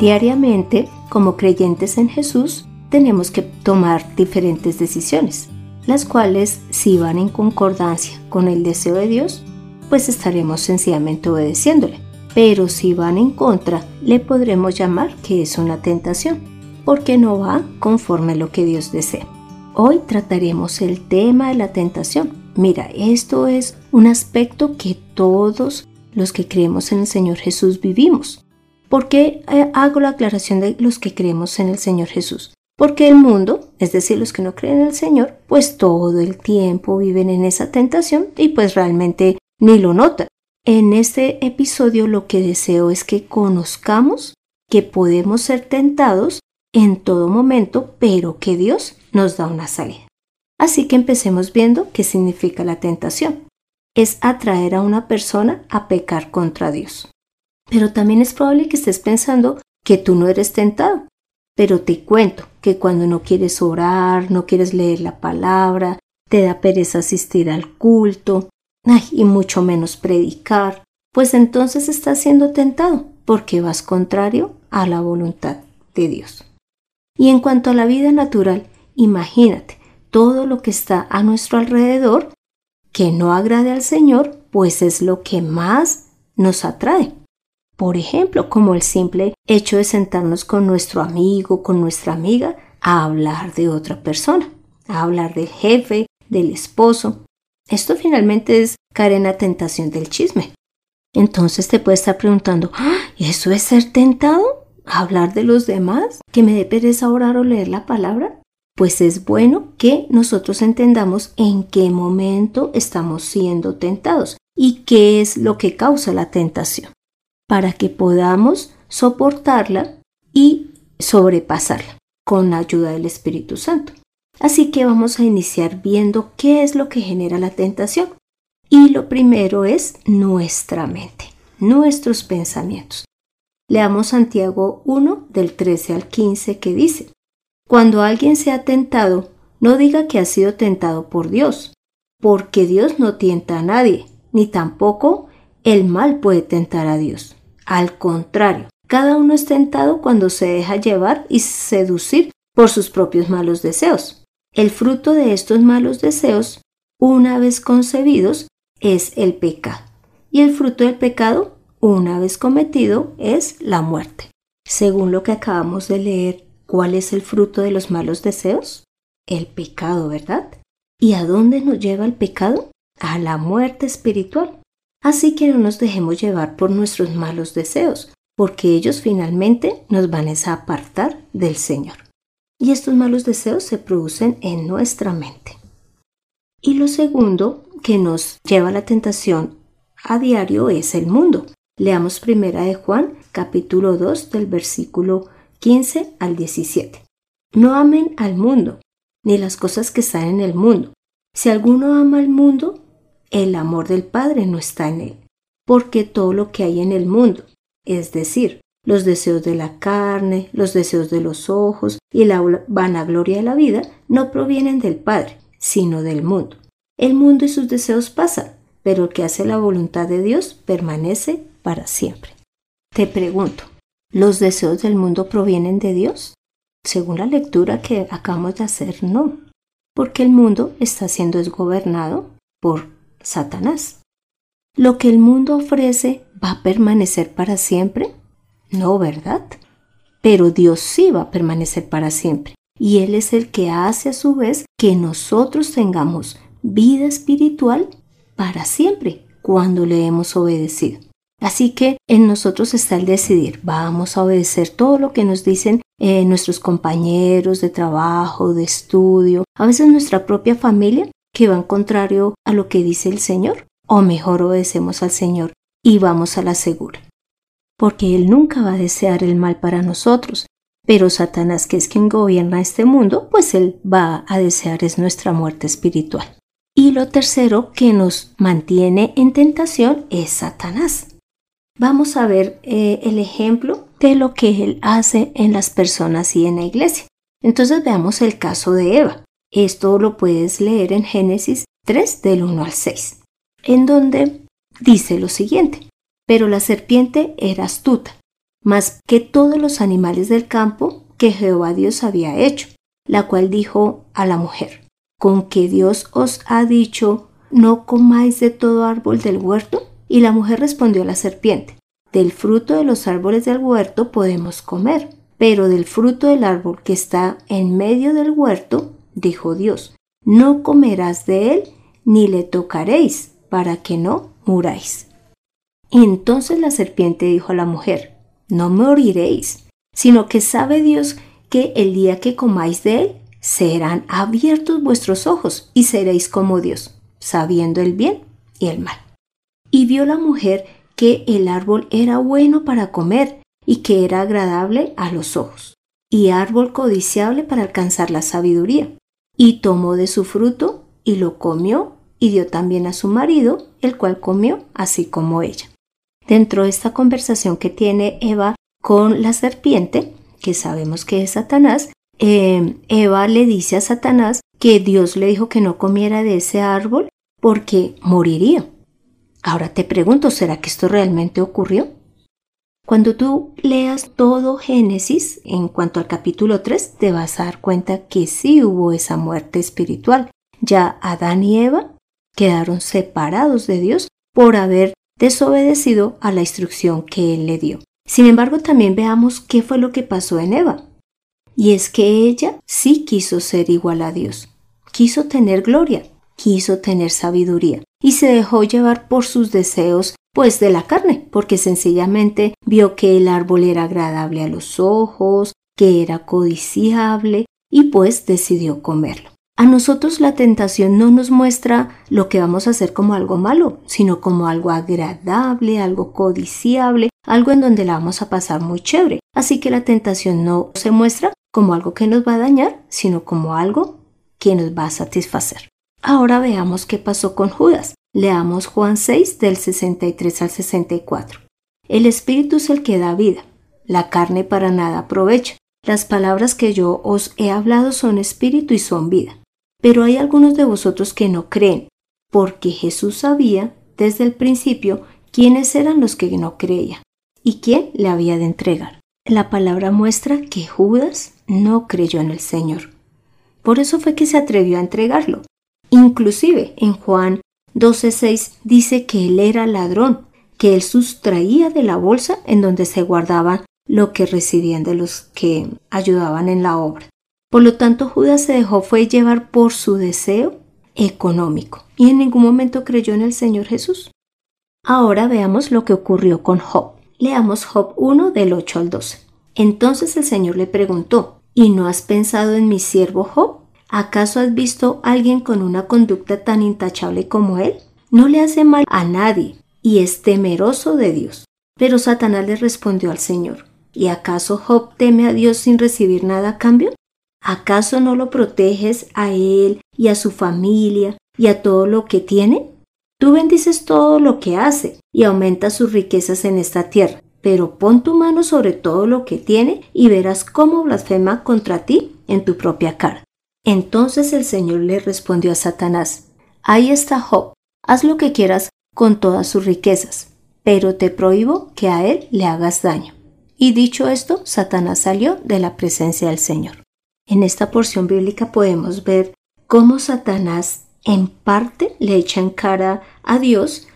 Diariamente, como creyentes en Jesús, tenemos que tomar diferentes decisiones, las cuales si van en concordancia con el deseo de Dios, pues estaremos sencillamente obedeciéndole. Pero si van en contra, le podremos llamar que es una tentación, porque no va conforme a lo que Dios desea. Hoy trataremos el tema de la tentación. Mira, esto es un aspecto que todos los que creemos en el Señor Jesús vivimos. ¿Por qué eh, hago la aclaración de los que creemos en el Señor Jesús? Porque el mundo, es decir, los que no creen en el Señor, pues todo el tiempo viven en esa tentación y pues realmente ni lo notan. En este episodio lo que deseo es que conozcamos que podemos ser tentados en todo momento, pero que Dios nos da una salida. Así que empecemos viendo qué significa la tentación. Es atraer a una persona a pecar contra Dios. Pero también es probable que estés pensando que tú no eres tentado. Pero te cuento que cuando no quieres orar, no quieres leer la palabra, te da pereza asistir al culto, y mucho menos predicar, pues entonces estás siendo tentado porque vas contrario a la voluntad de Dios. Y en cuanto a la vida natural, imagínate todo lo que está a nuestro alrededor que no agrade al Señor, pues es lo que más nos atrae. Por ejemplo, como el simple hecho de sentarnos con nuestro amigo, con nuestra amiga, a hablar de otra persona, a hablar del jefe, del esposo. Esto finalmente es caer en la tentación del chisme. Entonces te puedes estar preguntando, ¿Ah, ¿eso es ser tentado? ¿Hablar de los demás? ¿Que me dé pereza orar o leer la palabra? Pues es bueno que nosotros entendamos en qué momento estamos siendo tentados y qué es lo que causa la tentación para que podamos soportarla y sobrepasarla con la ayuda del Espíritu Santo. Así que vamos a iniciar viendo qué es lo que genera la tentación. Y lo primero es nuestra mente, nuestros pensamientos. Leamos Santiago 1 del 13 al 15 que dice, Cuando alguien sea tentado, no diga que ha sido tentado por Dios, porque Dios no tienta a nadie, ni tampoco el mal puede tentar a Dios. Al contrario, cada uno es tentado cuando se deja llevar y seducir por sus propios malos deseos. El fruto de estos malos deseos, una vez concebidos, es el pecado. Y el fruto del pecado, una vez cometido, es la muerte. Según lo que acabamos de leer, ¿cuál es el fruto de los malos deseos? El pecado, ¿verdad? ¿Y a dónde nos lleva el pecado? A la muerte espiritual. Así que no nos dejemos llevar por nuestros malos deseos, porque ellos finalmente nos van a apartar del Señor. Y estos malos deseos se producen en nuestra mente. Y lo segundo que nos lleva a la tentación a diario es el mundo. Leamos primera de Juan, capítulo 2, del versículo 15 al 17. No amen al mundo, ni las cosas que están en el mundo. Si alguno ama al mundo, el amor del Padre no está en él, porque todo lo que hay en el mundo, es decir, los deseos de la carne, los deseos de los ojos y la vanagloria de la vida, no provienen del Padre, sino del mundo. El mundo y sus deseos pasan, pero el que hace la voluntad de Dios permanece para siempre. Te pregunto, ¿los deseos del mundo provienen de Dios? Según la lectura que acabamos de hacer, no, porque el mundo está siendo desgobernado por Satanás. ¿Lo que el mundo ofrece va a permanecer para siempre? No, ¿verdad? Pero Dios sí va a permanecer para siempre. Y Él es el que hace a su vez que nosotros tengamos vida espiritual para siempre cuando le hemos obedecido. Así que en nosotros está el decidir, vamos a obedecer todo lo que nos dicen eh, nuestros compañeros de trabajo, de estudio, a veces nuestra propia familia, que van contrario a lo que dice el Señor, o mejor obedecemos al Señor y vamos a la segura. porque Él nunca va a desear el mal para nosotros. Pero Satanás, que es quien gobierna este mundo, pues Él va a desear es nuestra muerte espiritual. Y lo tercero que nos mantiene en tentación es Satanás. Vamos a ver eh, el ejemplo de lo que Él hace en las personas y en la iglesia. Entonces veamos el caso de Eva. Esto lo puedes leer en Génesis 3 del 1 al 6, en donde dice lo siguiente. Pero la serpiente era astuta, más que todos los animales del campo que Jehová Dios había hecho, la cual dijo a la mujer, ¿con que Dios os ha dicho, no comáis de todo árbol del huerto? Y la mujer respondió a la serpiente, del fruto de los árboles del huerto podemos comer, pero del fruto del árbol que está en medio del huerto, dijo Dios, no comerás de él ni le tocaréis, para que no muráis. Entonces la serpiente dijo a la mujer, no moriréis, sino que sabe Dios que el día que comáis de él, serán abiertos vuestros ojos y seréis como Dios, sabiendo el bien y el mal. Y vio la mujer que el árbol era bueno para comer y que era agradable a los ojos, y árbol codiciable para alcanzar la sabiduría. Y tomó de su fruto y lo comió y dio también a su marido, el cual comió así como ella. Dentro de esta conversación que tiene Eva con la serpiente, que sabemos que es Satanás, eh, Eva le dice a Satanás que Dios le dijo que no comiera de ese árbol porque moriría. Ahora te pregunto, ¿será que esto realmente ocurrió? Cuando tú leas todo Génesis en cuanto al capítulo 3, te vas a dar cuenta que sí hubo esa muerte espiritual. Ya Adán y Eva quedaron separados de Dios por haber desobedecido a la instrucción que Él le dio. Sin embargo, también veamos qué fue lo que pasó en Eva. Y es que ella sí quiso ser igual a Dios, quiso tener gloria, quiso tener sabiduría y se dejó llevar por sus deseos pues de la carne, porque sencillamente vio que el árbol era agradable a los ojos, que era codiciable y pues decidió comerlo. A nosotros la tentación no nos muestra lo que vamos a hacer como algo malo, sino como algo agradable, algo codiciable, algo en donde la vamos a pasar muy chévere. Así que la tentación no se muestra como algo que nos va a dañar, sino como algo que nos va a satisfacer. Ahora veamos qué pasó con Judas. Leamos Juan 6 del 63 al 64. El Espíritu es el que da vida, la carne para nada aprovecha. Las palabras que yo os he hablado son espíritu y son vida. Pero hay algunos de vosotros que no creen, porque Jesús sabía desde el principio quiénes eran los que no creían y quién le había de entregar. La palabra muestra que Judas no creyó en el Señor. Por eso fue que se atrevió a entregarlo. Inclusive en Juan 12.6 dice que él era ladrón, que él sustraía de la bolsa en donde se guardaban lo que recibían de los que ayudaban en la obra. Por lo tanto, Judas se dejó llevar por su deseo económico y en ningún momento creyó en el Señor Jesús. Ahora veamos lo que ocurrió con Job. Leamos Job 1 del 8 al 12. Entonces el Señor le preguntó, ¿y no has pensado en mi siervo Job? ¿Acaso has visto a alguien con una conducta tan intachable como él? No le hace mal a nadie y es temeroso de Dios. Pero Satanás le respondió al Señor, ¿y acaso Job teme a Dios sin recibir nada a cambio? ¿Acaso no lo proteges a él y a su familia y a todo lo que tiene? Tú bendices todo lo que hace y aumentas sus riquezas en esta tierra, pero pon tu mano sobre todo lo que tiene y verás cómo blasfema contra ti en tu propia cara. Entonces el Señor le respondió a Satanás, Ahí está Job, haz lo que quieras con todas sus riquezas, pero te prohíbo que a él le hagas daño. Y dicho esto, Satanás salió de la presencia del Señor. En esta porción bíblica podemos ver cómo Satanás en parte le echa en cara a Dios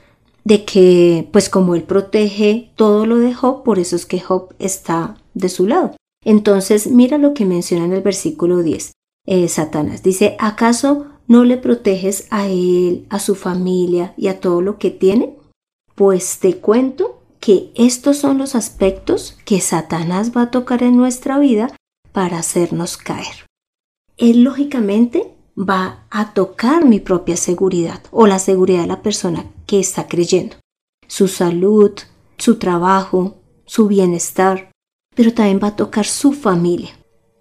de que, pues como él protege todo lo de Job, por eso es que Job está de su lado. Entonces, mira lo que menciona en el versículo 10. Eh, Satanás. Dice, ¿acaso no le proteges a él, a su familia y a todo lo que tiene? Pues te cuento que estos son los aspectos que Satanás va a tocar en nuestra vida para hacernos caer. Él lógicamente va a tocar mi propia seguridad o la seguridad de la persona que está creyendo. Su salud, su trabajo, su bienestar, pero también va a tocar su familia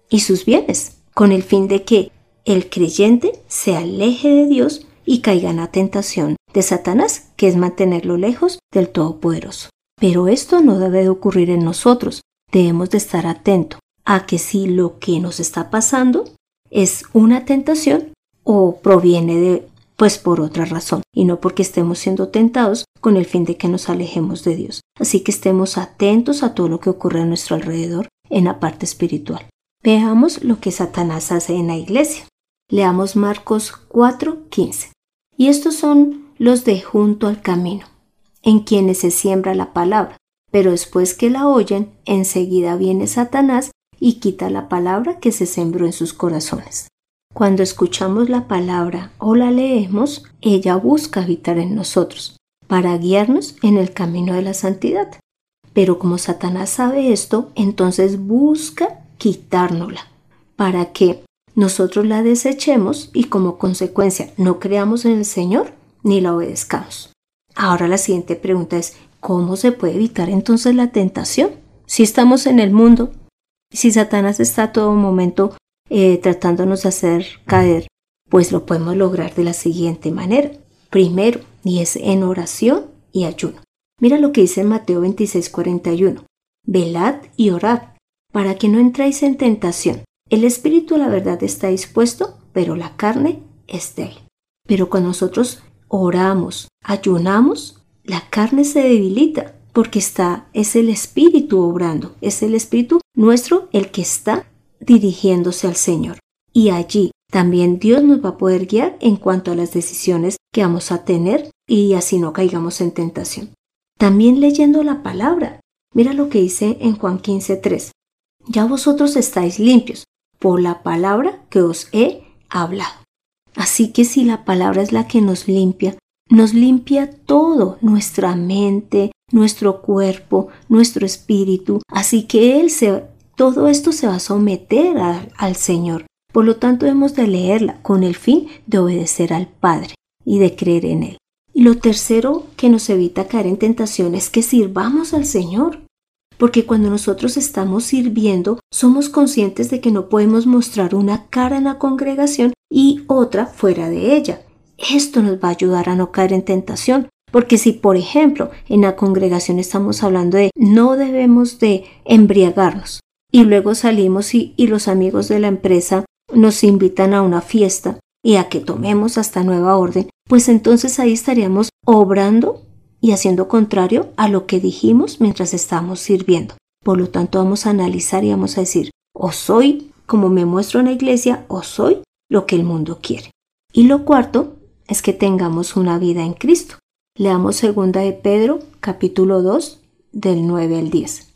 y sus bienes, con el fin de que el creyente se aleje de Dios y caiga en la tentación de Satanás, que es mantenerlo lejos del Todopoderoso. Pero esto no debe de ocurrir en nosotros. Debemos de estar atentos a que si lo que nos está pasando es una tentación o proviene de pues por otra razón y no porque estemos siendo tentados con el fin de que nos alejemos de Dios. Así que estemos atentos a todo lo que ocurre a nuestro alrededor en la parte espiritual. Veamos lo que Satanás hace en la iglesia. Leamos Marcos 4:15. Y estos son los de junto al camino, en quienes se siembra la palabra, pero después que la oyen, enseguida viene Satanás y quita la palabra que se sembró en sus corazones. Cuando escuchamos la palabra o la leemos, ella busca habitar en nosotros, para guiarnos en el camino de la santidad. Pero como Satanás sabe esto, entonces busca quitárnosla, para que nosotros la desechemos y como consecuencia no creamos en el Señor ni la obedezcamos. Ahora la siguiente pregunta es, ¿cómo se puede evitar entonces la tentación? Si estamos en el mundo, si Satanás está a todo momento eh, tratándonos de hacer caer, pues lo podemos lograr de la siguiente manera. Primero, y es en oración y ayuno. Mira lo que dice Mateo 26:41. Velad y orad, para que no entréis en tentación. El espíritu, la verdad, está dispuesto, pero la carne es débil. Pero cuando nosotros oramos, ayunamos, la carne se debilita porque está es el espíritu obrando, es el espíritu nuestro el que está dirigiéndose al Señor. Y allí también Dios nos va a poder guiar en cuanto a las decisiones que vamos a tener y así no caigamos en tentación. También leyendo la palabra. Mira lo que dice en Juan 15:3. Ya vosotros estáis limpios por la palabra que os he hablado. Así que si la palabra es la que nos limpia, nos limpia todo, nuestra mente, nuestro cuerpo, nuestro espíritu. Así que Él se, todo esto se va a someter al Señor. Por lo tanto, hemos de leerla con el fin de obedecer al Padre y de creer en Él. Y lo tercero que nos evita caer en tentación es que sirvamos al Señor. Porque cuando nosotros estamos sirviendo, somos conscientes de que no podemos mostrar una cara en la congregación y otra fuera de ella. Esto nos va a ayudar a no caer en tentación, porque si, por ejemplo, en la congregación estamos hablando de no debemos de embriagarnos y luego salimos y, y los amigos de la empresa nos invitan a una fiesta y a que tomemos hasta nueva orden, pues entonces ahí estaríamos obrando y haciendo contrario a lo que dijimos mientras estábamos sirviendo. Por lo tanto, vamos a analizar y vamos a decir, o soy como me muestro en la iglesia, o soy lo que el mundo quiere. Y lo cuarto es que tengamos una vida en Cristo. Leamos segunda de Pedro, capítulo 2, del 9 al 10.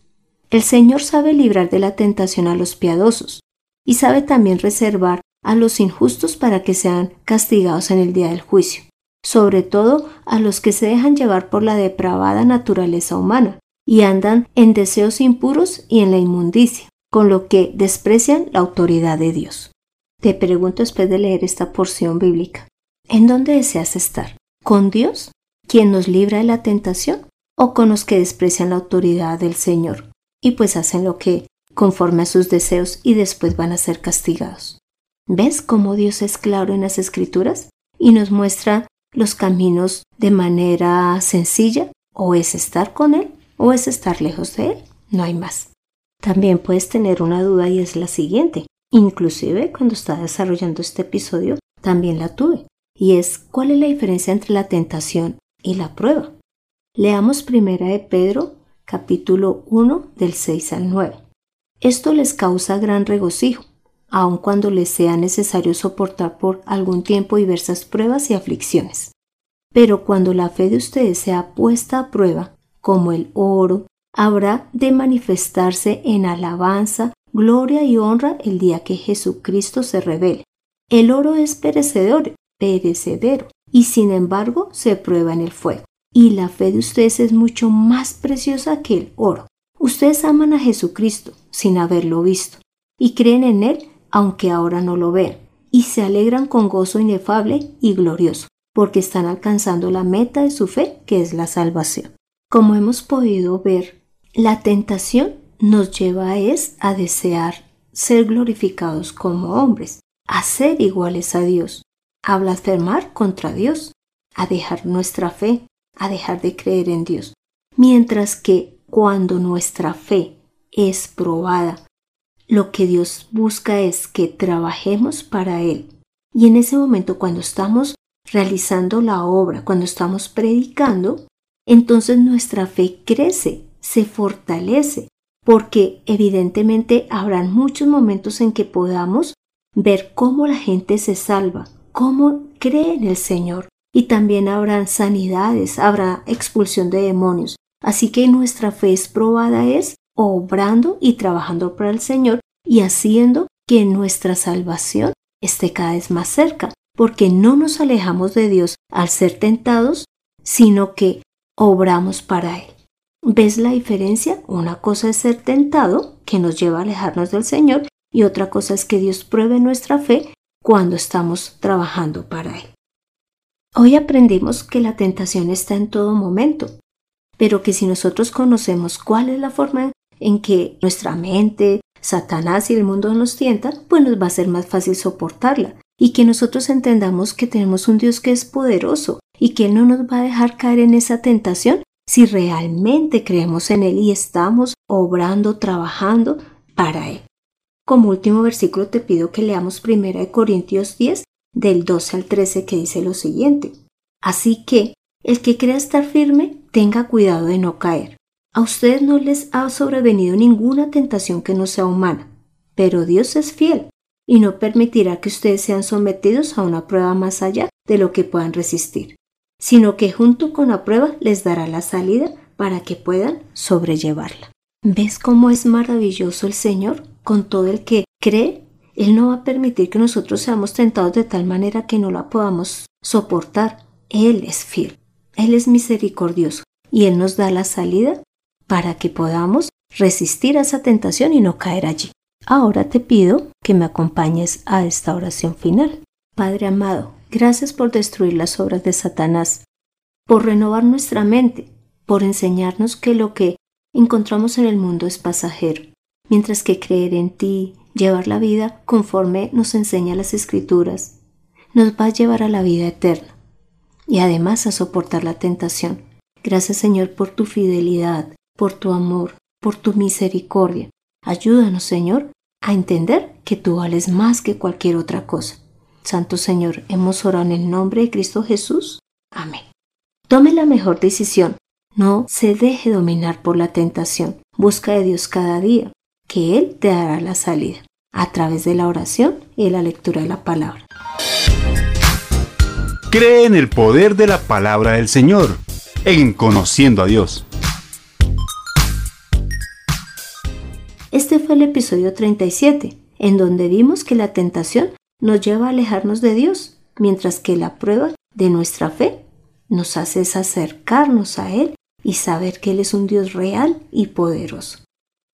El Señor sabe librar de la tentación a los piadosos y sabe también reservar a los injustos para que sean castigados en el día del juicio sobre todo a los que se dejan llevar por la depravada naturaleza humana y andan en deseos impuros y en la inmundicia, con lo que desprecian la autoridad de Dios. Te pregunto después de leer esta porción bíblica, ¿en dónde deseas estar? ¿Con Dios, quien nos libra de la tentación? ¿O con los que desprecian la autoridad del Señor y pues hacen lo que conforme a sus deseos y después van a ser castigados? ¿Ves cómo Dios es claro en las escrituras y nos muestra los caminos de manera sencilla, o es estar con Él o es estar lejos de Él, no hay más. También puedes tener una duda y es la siguiente. Inclusive cuando estaba desarrollando este episodio también la tuve. Y es ¿cuál es la diferencia entre la tentación y la prueba? Leamos primera de Pedro capítulo 1 del 6 al 9. Esto les causa gran regocijo aun cuando les sea necesario soportar por algún tiempo diversas pruebas y aflicciones. Pero cuando la fe de ustedes sea puesta a prueba, como el oro, habrá de manifestarse en alabanza, gloria y honra el día que Jesucristo se revele. El oro es perecedor, perecedero, y sin embargo se prueba en el fuego. Y la fe de ustedes es mucho más preciosa que el oro. Ustedes aman a Jesucristo sin haberlo visto y creen en Él aunque ahora no lo vean, y se alegran con gozo inefable y glorioso, porque están alcanzando la meta de su fe, que es la salvación. Como hemos podido ver, La tentación nos lleva es a desear ser glorificados como hombres, a ser iguales a Dios, a blasfemar contra Dios, a dejar nuestra fe, a dejar de creer en Dios. Mientras que cuando nuestra fe es probada, lo que Dios busca es que trabajemos para Él. Y en ese momento cuando estamos realizando la obra, cuando estamos predicando, entonces nuestra fe crece, se fortalece, porque evidentemente habrán muchos momentos en que podamos ver cómo la gente se salva, cómo cree en el Señor. Y también habrán sanidades, habrá expulsión de demonios. Así que nuestra fe es probada es obrando y trabajando para el Señor y haciendo que nuestra salvación esté cada vez más cerca, porque no nos alejamos de Dios al ser tentados, sino que obramos para Él. ¿Ves la diferencia? Una cosa es ser tentado, que nos lleva a alejarnos del Señor, y otra cosa es que Dios pruebe nuestra fe cuando estamos trabajando para Él. Hoy aprendimos que la tentación está en todo momento, pero que si nosotros conocemos cuál es la forma en que nuestra mente, Satanás y el mundo nos tientan, pues nos va a ser más fácil soportarla y que nosotros entendamos que tenemos un Dios que es poderoso y que Él no nos va a dejar caer en esa tentación si realmente creemos en Él y estamos obrando, trabajando para Él. Como último versículo te pido que leamos 1 Corintios 10 del 12 al 13 que dice lo siguiente. Así que el que crea estar firme, tenga cuidado de no caer. A ustedes no les ha sobrevenido ninguna tentación que no sea humana, pero Dios es fiel y no permitirá que ustedes sean sometidos a una prueba más allá de lo que puedan resistir sino que junto con la prueba les dará la salida para que puedan sobrellevarla. ¿Ves cómo es maravilloso el Señor? Con todo el que cree, Él no va a permitir que nosotros seamos tentados de tal manera que no la podamos soportar. Él es fiel, Él es misericordioso y Él nos da la salida para que podamos resistir a esa tentación y no caer allí. Ahora te pido que me acompañes a esta oración final. Padre amado, Gracias por destruir las obras de Satanás, por renovar nuestra mente, por enseñarnos que lo que encontramos en el mundo es pasajero, mientras que creer en ti, llevar la vida conforme nos enseña las escrituras, nos va a llevar a la vida eterna y además a soportar la tentación. Gracias Señor por tu fidelidad, por tu amor, por tu misericordia. Ayúdanos Señor a entender que tú vales más que cualquier otra cosa. Santo Señor, hemos orado en el nombre de Cristo Jesús. Amén. Tome la mejor decisión. No se deje dominar por la tentación. Busca de Dios cada día, que Él te dará la salida, a través de la oración y la lectura de la palabra. Cree en el poder de la palabra del Señor, en conociendo a Dios. Este fue el episodio 37, en donde vimos que la tentación nos lleva a alejarnos de Dios, mientras que la prueba de nuestra fe nos hace acercarnos a Él y saber que Él es un Dios real y poderoso.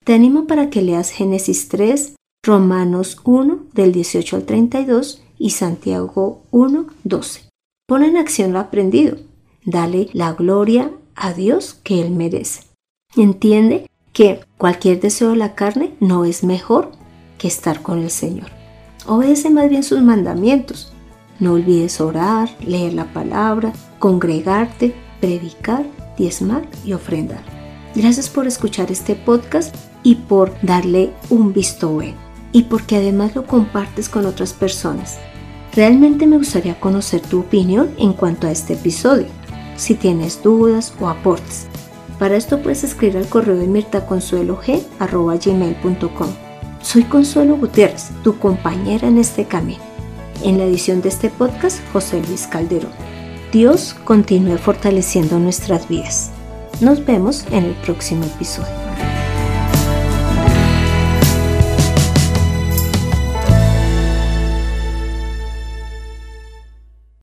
Te animo para que leas Génesis 3, Romanos 1 del 18 al 32 y Santiago 1, 12. Pon en acción lo aprendido. Dale la gloria a Dios que Él merece. Entiende que cualquier deseo de la carne no es mejor que estar con el Señor. Obedece más bien sus mandamientos. No olvides orar, leer la palabra, congregarte, predicar, diezmar y ofrendar. Gracias por escuchar este podcast y por darle un visto bueno. Y porque además lo compartes con otras personas. Realmente me gustaría conocer tu opinión en cuanto a este episodio. Si tienes dudas o aportes. Para esto puedes escribir al correo de mirtaconsuelog.com soy Consuelo Gutiérrez, tu compañera en este camino. En la edición de este podcast, José Luis Calderón. Dios continúe fortaleciendo nuestras vidas. Nos vemos en el próximo episodio.